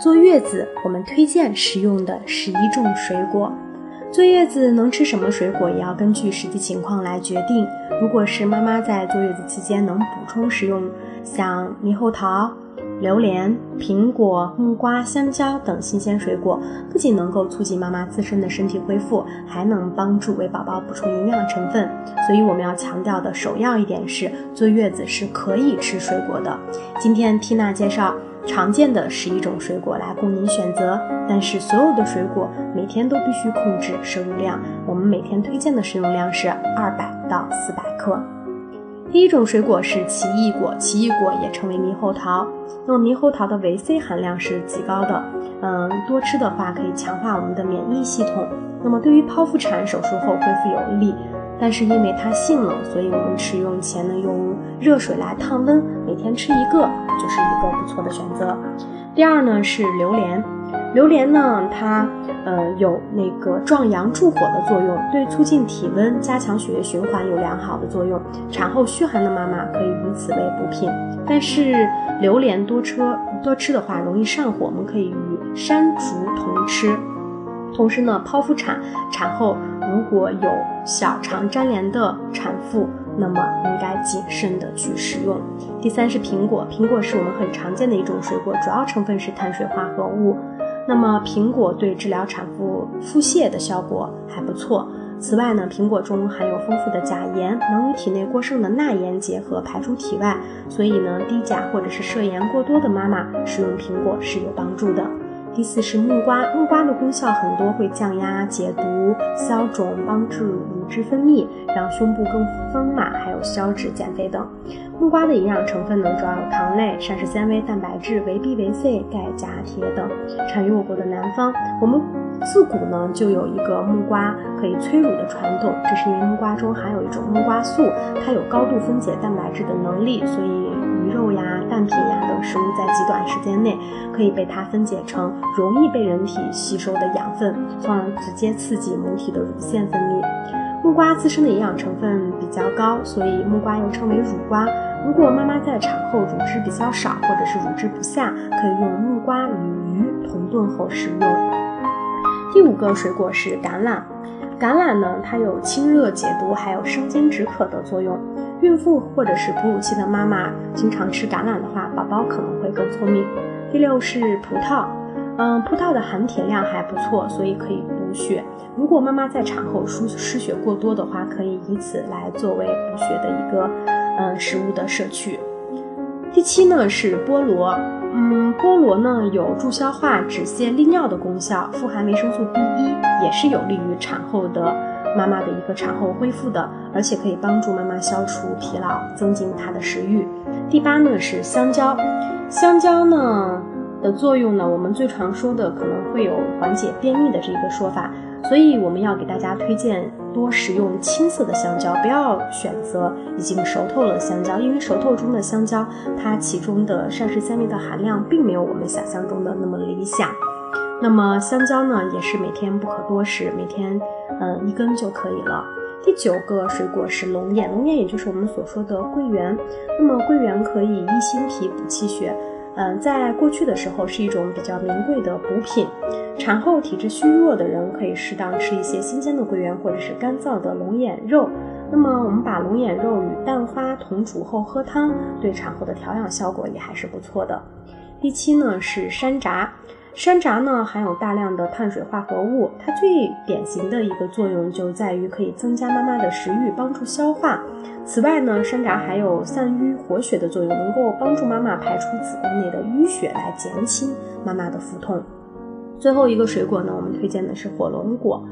坐月子，我们推荐食用的十一种水果。坐月子能吃什么水果，也要根据实际情况来决定。如果是妈妈在坐月子期间能补充食用像猕猴桃、榴莲、苹果、木瓜、香蕉等新鲜水果，不仅能够促进妈妈自身的身体恢复，还能帮助为宝宝补充营养成分。所以我们要强调的首要一点是，坐月子是可以吃水果的。今天缇娜介绍。常见的十一种水果来供您选择，但是所有的水果每天都必须控制摄入量。我们每天推荐的食用量是二百到四百克。第一种水果是奇异果，奇异果也称为猕猴桃。那么猕猴桃的维 C 含量是极高的，嗯，多吃的话可以强化我们的免疫系统。那么对于剖腹产手术后恢复有利。但是因为它性冷，所以我们使用前呢用热水来烫温，每天吃一个就是一个不错的选择。第二呢是榴莲，榴莲呢它呃有那个壮阳助火的作用，对促进体温、加强血液循环有良好的作用。产后虚寒的妈妈可以以此为补品。但是榴莲多吃多吃的话容易上火，我们可以与山竹同吃。同时呢，剖腹产产后如果有小肠粘连的产妇，那么应该谨慎的去食用。第三是苹果，苹果是我们很常见的一种水果，主要成分是碳水化合物。那么苹果对治疗产妇腹泻的效果还不错。此外呢，苹果中含有丰富的钾盐，能与体内过剩的钠盐结合排出体外，所以呢，低钾或者是摄盐过多的妈妈食用苹果是有帮助的。第四是木瓜，木瓜的功效很多，会降压、解毒、消肿、帮助乳汁分泌，让胸部更丰满，还有消脂、减肥等。木瓜的营养成分呢，主要有糖类、膳食纤维、蛋白质、维 B、维 C、钙、钾、铁等。产于我国的南方，我们自古呢就有一个木瓜可以催乳的传统，这是因为木瓜中含有一种木瓜素，它有高度分解蛋白质的能力，所以肉呀、蛋品呀等食物在极短时间内可以被它分解成容易被人体吸收的养分，从而直接刺激母体的乳腺分泌。木瓜自身的营养成分比较高，所以木瓜又称为乳瓜。如果妈妈在产后乳汁比较少，或者是乳汁不下，可以用木瓜与鱼同炖后食用。第五个水果是橄榄，橄榄呢，它有清热解毒，还有生津止渴的作用。孕妇或者是哺乳期的妈妈经常吃橄榄的话，宝宝可能会更聪明。第六是葡萄，嗯，葡萄的含铁量还不错，所以可以补血。如果妈妈在产后输失血过多的话，可以以此来作为补血的一个。嗯，食物的摄取。第七呢是菠萝，嗯，菠萝呢有助消化、止泻、利尿的功效，富含维生素 B 一，也是有利于产后的妈妈的一个产后恢复的，而且可以帮助妈妈消除疲劳，增进她的食欲。第八呢是香蕉，香蕉呢的作用呢，我们最常说的可能会有缓解便秘的这个说法。所以我们要给大家推荐多食用青色的香蕉，不要选择已经熟透了的香蕉，因为熟透中的香蕉，它其中的膳食纤维的含量并没有我们想象中的那么理想。那么香蕉呢，也是每天不可多食，每天呃一根就可以了。第九个水果是龙眼，龙眼也就是我们所说的桂圆。那么桂圆可以益心脾、补气血。嗯，在过去的时候是一种比较名贵的补品，产后体质虚弱的人可以适当吃一些新鲜的桂圆或者是干燥的龙眼肉。那么我们把龙眼肉与蛋花同煮后喝汤，对产后的调养效果也还是不错的。第七呢是山楂。山楂呢含有大量的碳水化合物，它最典型的一个作用就在于可以增加妈妈的食欲，帮助消化。此外呢，山楂还有散瘀活血的作用，能够帮助妈妈排出子宫内的淤血，来减轻妈妈的腹痛。最后一个水果呢，我们推荐的是火龙果。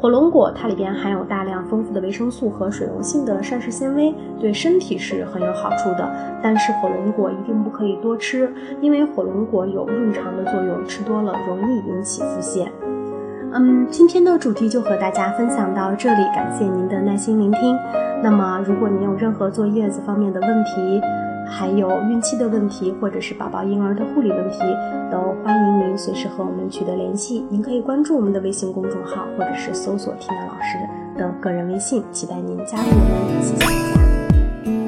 火龙果它里边含有大量丰富的维生素和水溶性的膳食纤维，对身体是很有好处的。但是火龙果一定不可以多吃，因为火龙果有润肠的作用，吃多了容易引起腹泻。嗯，今天的主题就和大家分享到这里，感谢您的耐心聆听。那么，如果您有任何坐月子方面的问题，还有孕期的问题，或者是宝宝婴儿的护理问题，都欢迎您随时和我们取得联系。您可以关注我们的微信公众号，或者是搜索缇娜老师的个人微信，期待您加入我们，谢谢大家。